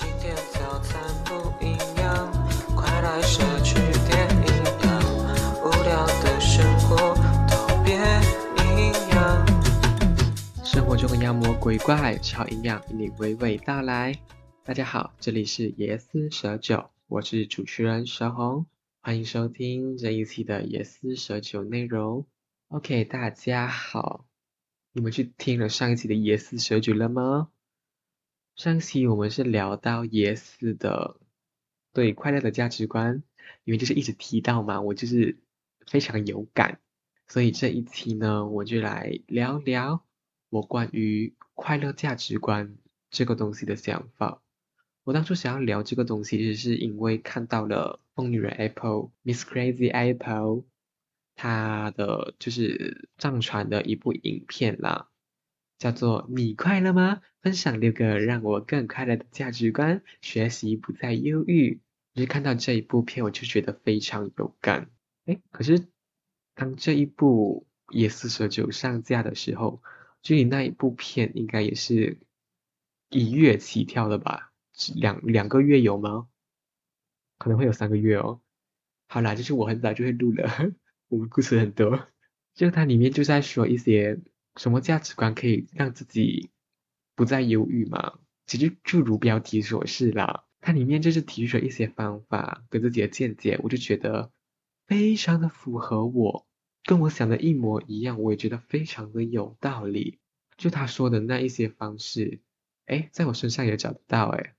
今天早餐不一样，快来摄取点营养，无聊的生活都别营养。生活中的妖魔鬼怪，超营养与你娓娓道来。大家好，这里是椰丝蛇酒，我是主持人蛇红，欢迎收听这一期的椰丝蛇酒内容。OK，大家好，你们去听了上一期的椰丝蛇酒了吗？上期我们是聊到椰丝的对快乐的价值观，因为就是一直提到嘛，我就是非常有感，所以这一期呢，我就来聊聊我关于快乐价值观这个东西的想法。我当初想要聊这个东西，其实是因为看到了疯女人 Apple Miss Crazy Apple 她的就是上传的一部影片啦，叫做“你快乐吗？分享六个让我更快乐的价值观，学习不再忧郁”。就是看到这一部片，我就觉得非常有感。哎，可是当这一部《也四十九》上架的时候，距离那一部片应该也是一月起跳了吧？两两个月有吗？可能会有三个月哦。好啦，就是我很早就会录了，我们故事很多。就它里面就在说一些什么价值观可以让自己不再忧郁嘛。其实就如标题所示啦，它里面就是提出了一些方法跟自己的见解，我就觉得非常的符合我，跟我想的一模一样，我也觉得非常的有道理。就他说的那一些方式，哎，在我身上也找得到哎。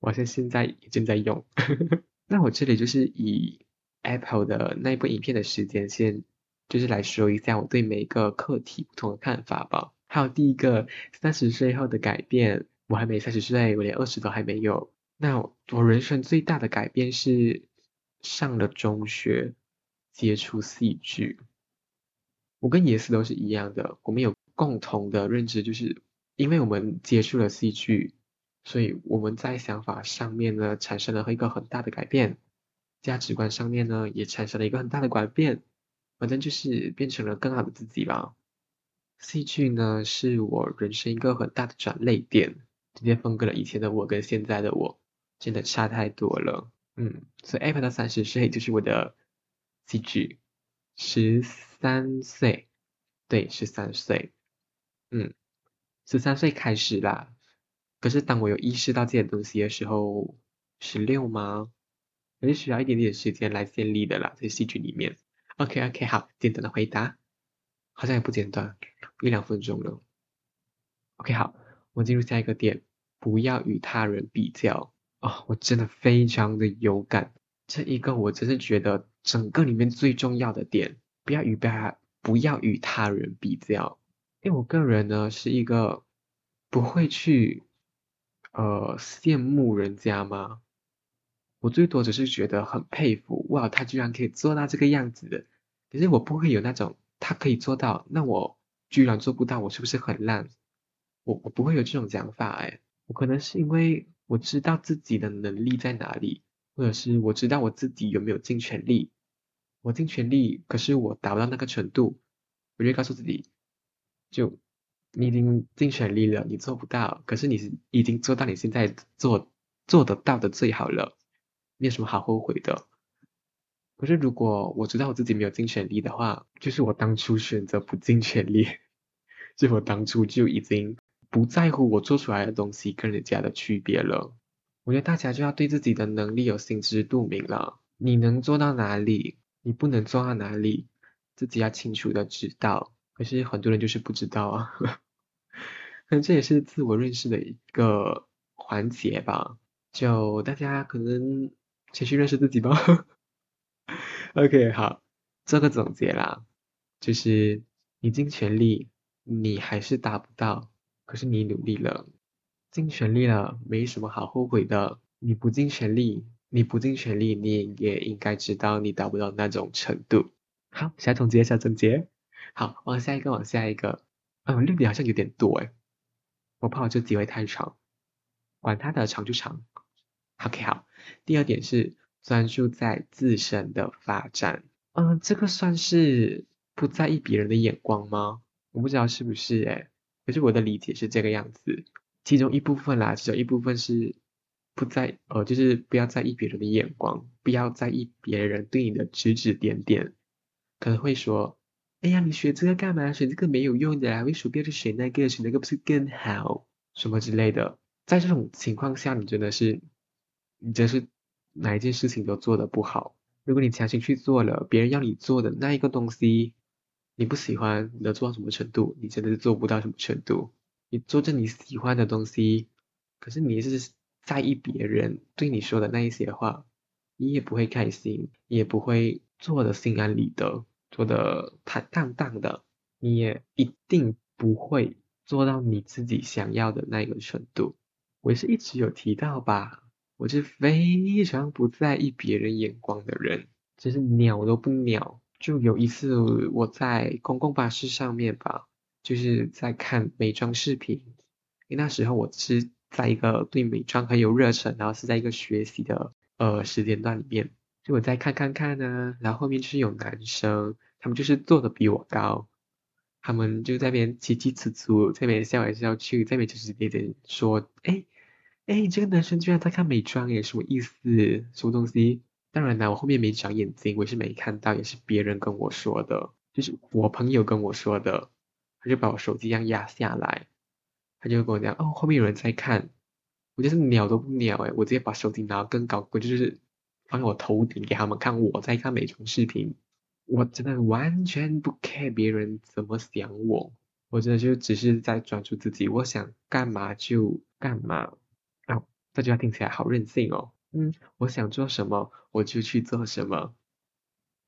我像现在也正在用，那我这里就是以 Apple 的那一部影片的时间线，就是来说一下我对每一个课题不同的看法吧。还有第一个三十岁后的改变，我还没三十岁，我连二十都还没有。那我人生最大的改变是上了中学，接触戏剧。我跟野斯都是一样的，我们有共同的认知，就是因为我们接触了戏剧。所以我们在想法上面呢，产生了一个很大的改变，价值观上面呢，也产生了一个很大的改变，反正就是变成了更好的自己吧。戏剧呢，是我人生一个很大的转泪点，直接分割了以前的我跟现在的我，真的差太多了。嗯，所以 Apple 到三十岁就是我的戏剧，十三岁，对，十三岁，嗯，十三岁开始啦。可是当我有意识到这些东西的时候，十六吗？还是需要一点点时间来建立的啦，在戏剧里面。OK OK，好，简短的回答，好像也不简单，一两分钟了。OK，好，我进入下一个点，不要与他人比较。哦，我真的非常的有感，这一个我真是觉得整个里面最重要的点，不要与别不要与他人比较。因为我个人呢是一个不会去。呃，羡慕人家吗？我最多只是觉得很佩服，哇，他居然可以做到这个样子的。可是我不会有那种他可以做到，那我居然做不到，我是不是很烂？我我不会有这种想法哎，我可能是因为我知道自己的能力在哪里，或者是我知道我自己有没有尽全力。我尽全力，可是我达不到那个程度，我就告诉自己，就。你已经尽全力了，你做不到，可是你是已经做到你现在做做得到的最好了，没有什么好后悔的？可是如果我知道我自己没有尽全力的话，就是我当初选择不尽全力，就我当初就已经不在乎我做出来的东西跟人家的区别了。我觉得大家就要对自己的能力有心知肚明了，你能做到哪里，你不能做到哪里，自己要清楚的知道。可是很多人就是不知道啊，可能这也是自我认识的一个环节吧。就大家可能先去认识自己吧。OK，好，做个总结啦，就是你尽全力，你还是达不到，可是你努力了，尽全力了，没什么好后悔的。你不尽全力，你不尽全力，你也应该知道你达不到那种程度。好，小总结，小总结。好，往下一个，往下一个。嗯，六点好像有点多哎，我怕我这集会太长，管它的长就长。OK，好。第二点是专注在自身的发展。嗯，这个算是不在意别人的眼光吗？我不知道是不是哎，可是我的理解是这个样子。其中一部分啦，只有一部分是不在呃，就是不要在意别人的眼光，不要在意别人对你的指指点点，可能会说，哎呀，你学这个干嘛？学这个没有用的，为什么要去学那个？学那个不是更好？什么之类的。在这种情况下，你真的是，你真是哪一件事情都做得不好。如果你强行去做了别人要你做的那一个东西，你不喜欢，你能做到什么程度？你真的是做不到什么程度。你做着你喜欢的东西，可是你是在意别人对你说的那一些话，你也不会开心，你也不会做的心安理得，做的坦荡荡的，你也一定不会做到你自己想要的那个程度。我是一直有提到吧，我是非常不在意别人眼光的人，就是鸟都不鸟。就有一次我在公共巴士上面吧。就是在看美妆视频，因为那时候我是在一个对美妆很有热忱，然后是在一个学习的呃时间段里面，就我在看看看呢，然后后面就是有男生，他们就是坐的比我高，他们就在那边叽叽呲呲，在那边笑来笑去，在那边就是有点说，哎哎，这个男生居然在看美妆耶，什么意思？什么东西？当然啦，我后面没长眼睛，我是没看到，也是别人跟我说的，就是我朋友跟我说的。他就把我手机这样压下来，他就跟我讲，哦，后面有人在看，我就是鸟都不鸟哎，我直接把手机拿更高，我就是放在我头顶给他们看我在看美妆视频，我真的完全不 care 别人怎么想我，我真的就只是在专注自己，我想干嘛就干嘛，这句话听起来好任性哦，嗯，我想做什么我就去做什么，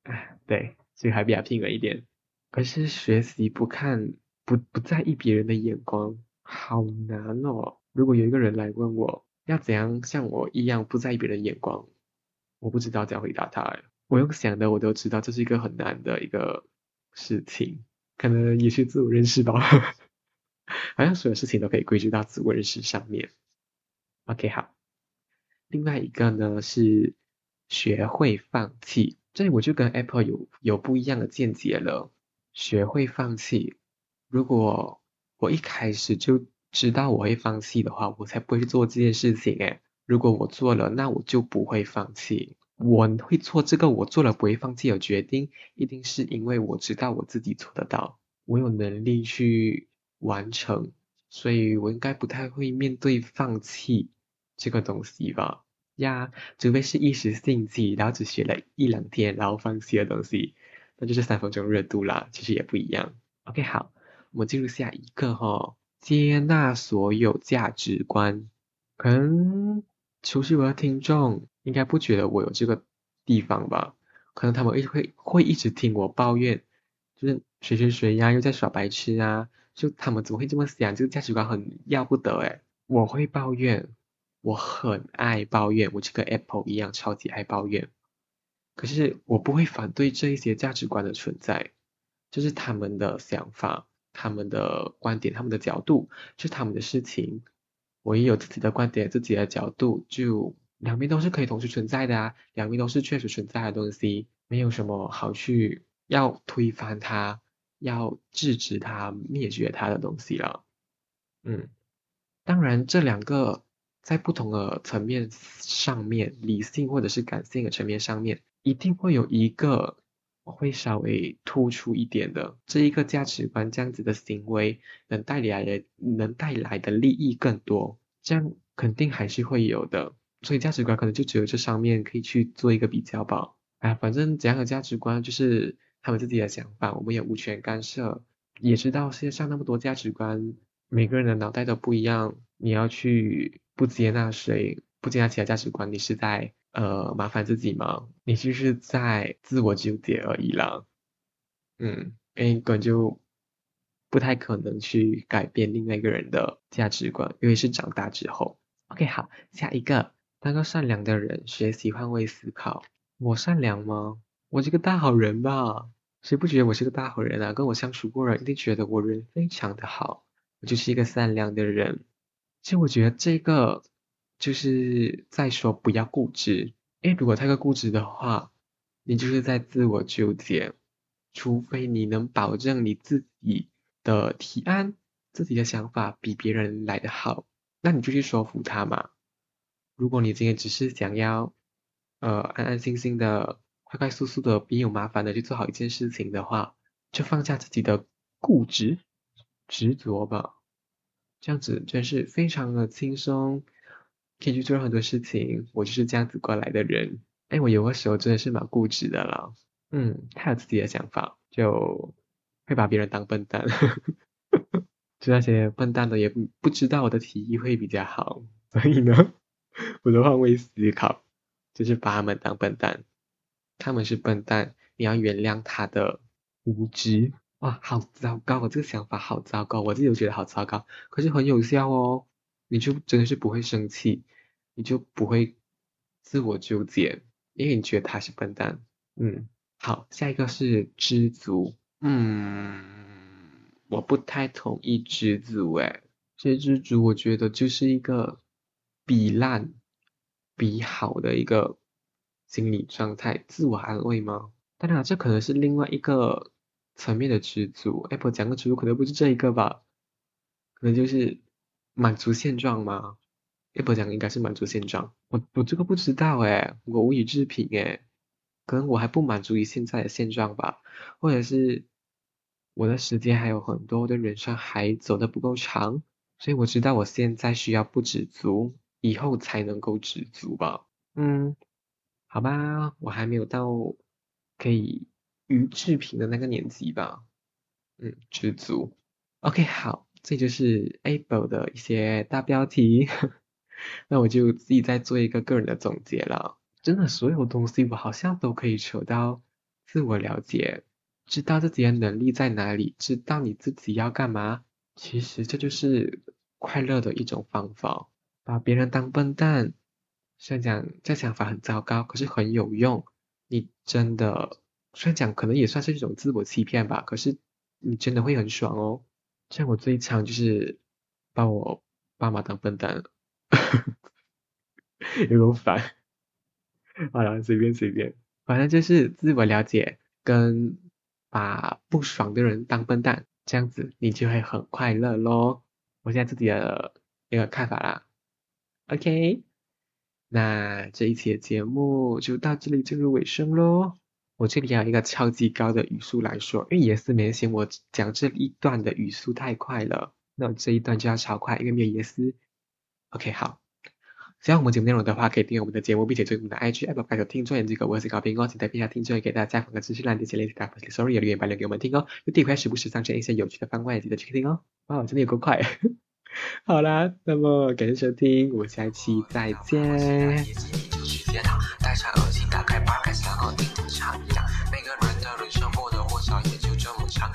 哎，对，所以还比较平稳一点。可是学习不看不不在意别人的眼光，好难哦。如果有一个人来问我要怎样像我一样不在意别人眼光，我不知道怎样回答他。我用想的我都知道这是一个很难的一个事情，可能也是自我认识吧。好像所有事情都可以归结到自我认识上面。OK，好。另外一个呢是学会放弃，这里我就跟 Apple 有有不一样的见解了。学会放弃。如果我一开始就知道我会放弃的话，我才不会做这件事情诶。如果我做了，那我就不会放弃。我会做这个我做了不会放弃的决定，一定是因为我知道我自己做得到，我有能力去完成，所以我应该不太会面对放弃这个东西吧？呀，除非是一时兴起，然后只学了一两天，然后放弃的东西。那就是三分钟热度啦，其实也不一样。OK，好，我们进入下一个哈，接纳所有价值观。可能熟悉我的听众应该不觉得我有这个地方吧？可能他们会会一直听我抱怨，就是谁谁谁呀又在耍白痴啊，就他们怎么会这么想？这个价值观很要不得诶。我会抱怨，我很爱抱怨，我就跟 Apple 一样超级爱抱怨。可是我不会反对这一些价值观的存在，就是他们的想法、他们的观点、他们的角度，是他们的事情。我也有自己的观点、自己的角度，就两边都是可以同时存在的啊，两边都是确实存在的东西，没有什么好去要推翻它、要制止它、灭绝它的东西了。嗯，当然这两个在不同的层面上面，理性或者是感性的层面上面。一定会有一个会稍微突出一点的，这一个价值观这样子的行为能带来的能带来的利益更多，这样肯定还是会有的。所以价值观可能就只有这上面可以去做一个比较吧。哎，反正怎样的价值观就是他们自己的想法，我们也无权干涉。也知道世界上那么多价值观，每个人的脑袋都不一样，你要去不接纳谁，不接纳其他价值观，你是在。呃，麻烦自己吗？你就是在自我纠结而已啦。嗯，因为根本就不太可能去改变另外一个人的价值观，因为是长大之后。OK，好，下一个，当个善良的人，学习换位思考。我善良吗？我是个大好人吧？谁不觉得我是个大好人啊？跟我相处过人一定觉得我人非常的好，我就是一个善良的人。其实我觉得这个。就是在说不要固执，因为如果太过固执的话，你就是在自我纠结。除非你能保证你自己的提案、自己的想法比别人来的好，那你就去说服他嘛。如果你今天只是想要，呃，安安心心的、快快速速的、别有麻烦的去做好一件事情的话，就放下自己的固执、执着吧。这样子真是非常的轻松，可以去做很多事情。我就是这样子过来的人。哎，我有的时候真的是蛮固执的啦。嗯，他有自己的想法，就会把别人当笨蛋。就那些笨蛋的也不不知道我的提议会比较好，所以呢，我就换位思考，就是把他们当笨蛋。他们是笨蛋，你要原谅他的无知。哇，好糟糕！我这个想法好糟糕，我自己都觉得好糟糕。可是很有效哦，你就真的是不会生气，你就不会自我纠结，因为你觉得他是笨蛋。嗯，好，下一个是知足。嗯，我不太同意知足诶，这知足我觉得就是一个比烂比好的一个心理状态，自我安慰吗？当然，这可能是另外一个。层面的知足，Apple 讲个知足可能不是这一个吧，可能就是满足现状吗？Apple 讲应该是满足现状，我我这个不知道哎，我无以置评哎，可能我还不满足于现在的现状吧，或者是我的时间还有很多，我的人生还走得不够长，所以我知道我现在需要不知足，以后才能够知足吧。嗯，好吧，我还没有到可以。于志平的那个年纪吧，嗯，知足。OK，好，这就是 Able 的一些大标题。那我就自己再做一个个人的总结了。真的，所有东西我好像都可以扯到自我了解，知道自己的能力在哪里，知道你自己要干嘛。其实这就是快乐的一种方法。把别人当笨蛋，虽然讲这想法很糟糕，可是很有用。你真的。虽然讲可能也算是一种自我欺骗吧，可是你真的会很爽哦。像我最常就是把我爸妈当笨蛋，有种烦。好了，随便随便，反正就是自我了解跟把不爽的人当笨蛋，这样子你就会很快乐咯。我现在自己的一个看法啦。OK，那这一期的节目就到这里进入尾声喽。我这里有一个超级高的语速来说，因为也是没嫌我讲这一段的语速太快了，那我这一段就要超快，因为没有椰丝。OK，好，喜欢我们节目内容的话，可以订阅我们的节目，并且追我们的 IG Apple 开头听众，这个我是高斌哦，请在评下听众给大家放个资讯栏，点击链接打 Sorry 留言板留给我们听哦，有地块时不时上线一些有趣的番外，记得去听哦。哇，真的有够快。好啦，那么感谢收听，我们下期再见。长。